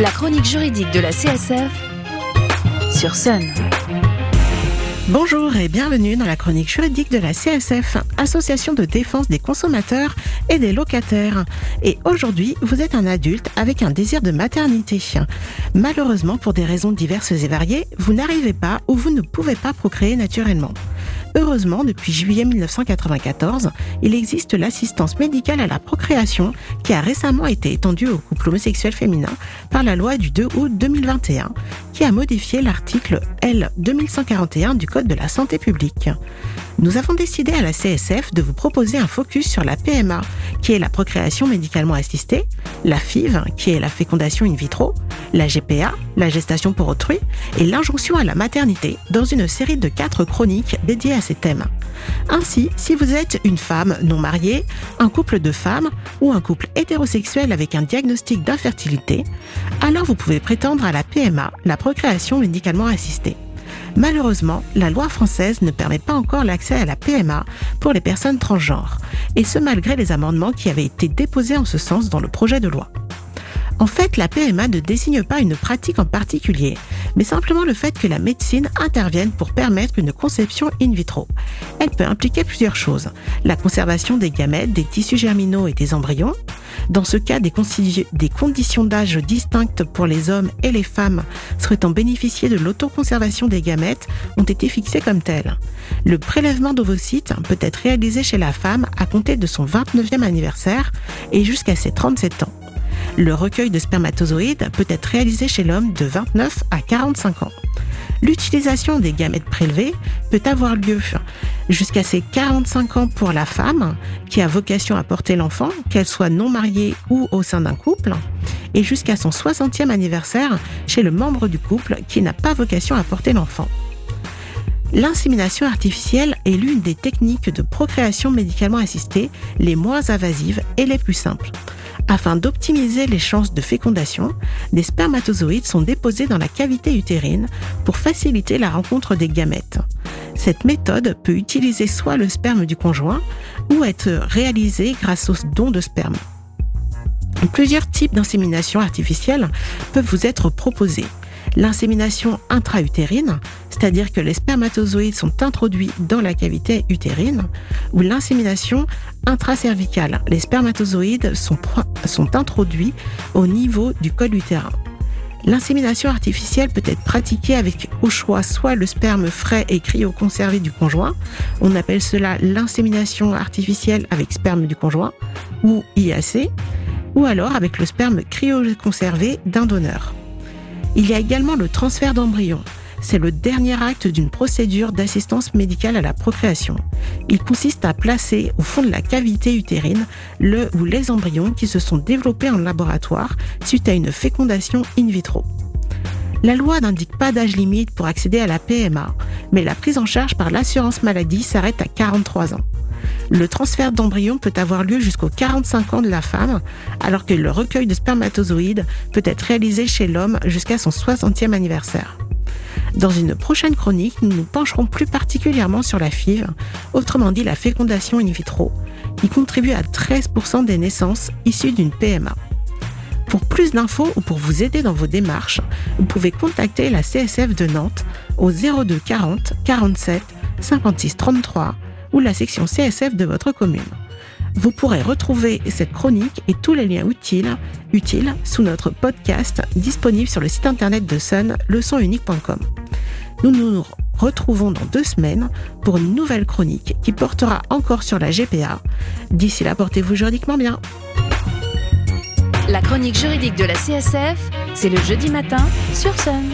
La chronique juridique de la CSF sur Sun. Bonjour et bienvenue dans la chronique juridique de la CSF, Association de défense des consommateurs et des locataires. Et aujourd'hui, vous êtes un adulte avec un désir de maternité. Malheureusement, pour des raisons diverses et variées, vous n'arrivez pas ou vous ne pouvez pas procréer naturellement. Heureusement, depuis juillet 1994, il existe l'assistance médicale à la procréation qui a récemment été étendue aux couples homosexuels féminins par la loi du 2 août 2021 qui a modifié l'article L 2141 du Code de la santé publique. Nous avons décidé à la CSF de vous proposer un focus sur la PMA, qui est la procréation médicalement assistée, la FIV, qui est la fécondation in vitro, la GPA, la gestation pour autrui, et l'injonction à la maternité dans une série de quatre chroniques dédiées à ces thèmes. Ainsi, si vous êtes une femme non mariée, un couple de femmes ou un couple hétérosexuel avec un diagnostic d'infertilité, alors vous pouvez prétendre à la PMA, la procréation médicalement assistée. Malheureusement, la loi française ne permet pas encore l'accès à la PMA pour les personnes transgenres, et ce malgré les amendements qui avaient été déposés en ce sens dans le projet de loi. En fait, la PMA ne désigne pas une pratique en particulier, mais simplement le fait que la médecine intervienne pour permettre une conception in vitro. Elle peut impliquer plusieurs choses. La conservation des gamètes, des tissus germinaux et des embryons. Dans ce cas, des, conditions d'âge distinctes pour les hommes et les femmes souhaitant bénéficier de l'autoconservation des gamètes ont été fixées comme telles. Le prélèvement d'ovocytes peut être réalisé chez la femme à compter de son 29e anniversaire et jusqu'à ses 37 ans. Le recueil de spermatozoïdes peut être réalisé chez l'homme de 29 à 45 ans. L'utilisation des gamètes prélevés peut avoir lieu jusqu'à ses 45 ans pour la femme qui a vocation à porter l'enfant, qu'elle soit non mariée ou au sein d'un couple, et jusqu'à son 60e anniversaire chez le membre du couple qui n'a pas vocation à porter l'enfant. L'insémination artificielle est l'une des techniques de procréation médicalement assistée les moins invasives et les plus simples. Afin d'optimiser les chances de fécondation, des spermatozoïdes sont déposés dans la cavité utérine pour faciliter la rencontre des gamètes. Cette méthode peut utiliser soit le sperme du conjoint ou être réalisée grâce au don de sperme. Plusieurs types d'insémination artificielle peuvent vous être proposés l'insémination intra-utérine, c'est-à-dire que les spermatozoïdes sont introduits dans la cavité utérine, ou l'insémination intracervicale. Les spermatozoïdes sont, sont introduits au niveau du col utérin. L'insémination artificielle peut être pratiquée avec au choix soit le sperme frais et cryoconservé du conjoint, on appelle cela l'insémination artificielle avec sperme du conjoint, ou IAC, ou alors avec le sperme cryoconservé d'un donneur. Il y a également le transfert d'embryon. C'est le dernier acte d'une procédure d'assistance médicale à la procréation. Il consiste à placer au fond de la cavité utérine le ou les embryons qui se sont développés en laboratoire suite à une fécondation in vitro. La loi n'indique pas d'âge limite pour accéder à la PMA, mais la prise en charge par l'assurance maladie s'arrête à 43 ans. Le transfert d'embryon peut avoir lieu jusqu'aux 45 ans de la femme, alors que le recueil de spermatozoïdes peut être réalisé chez l'homme jusqu'à son 60e anniversaire. Dans une prochaine chronique, nous nous pencherons plus particulièrement sur la FIV, autrement dit la fécondation in vitro, qui contribue à 13% des naissances issues d'une PMA. Pour plus d'infos ou pour vous aider dans vos démarches, vous pouvez contacter la CSF de Nantes au 02 40 47 56 33 ou la section CSF de votre commune. Vous pourrez retrouver cette chronique et tous les liens utiles, utiles sous notre podcast disponible sur le site internet de Sun, leçonunique.com. Nous nous retrouvons dans deux semaines pour une nouvelle chronique qui portera encore sur la GPA. D'ici là, portez-vous juridiquement bien. La chronique juridique de la CSF, c'est le jeudi matin sur Sun.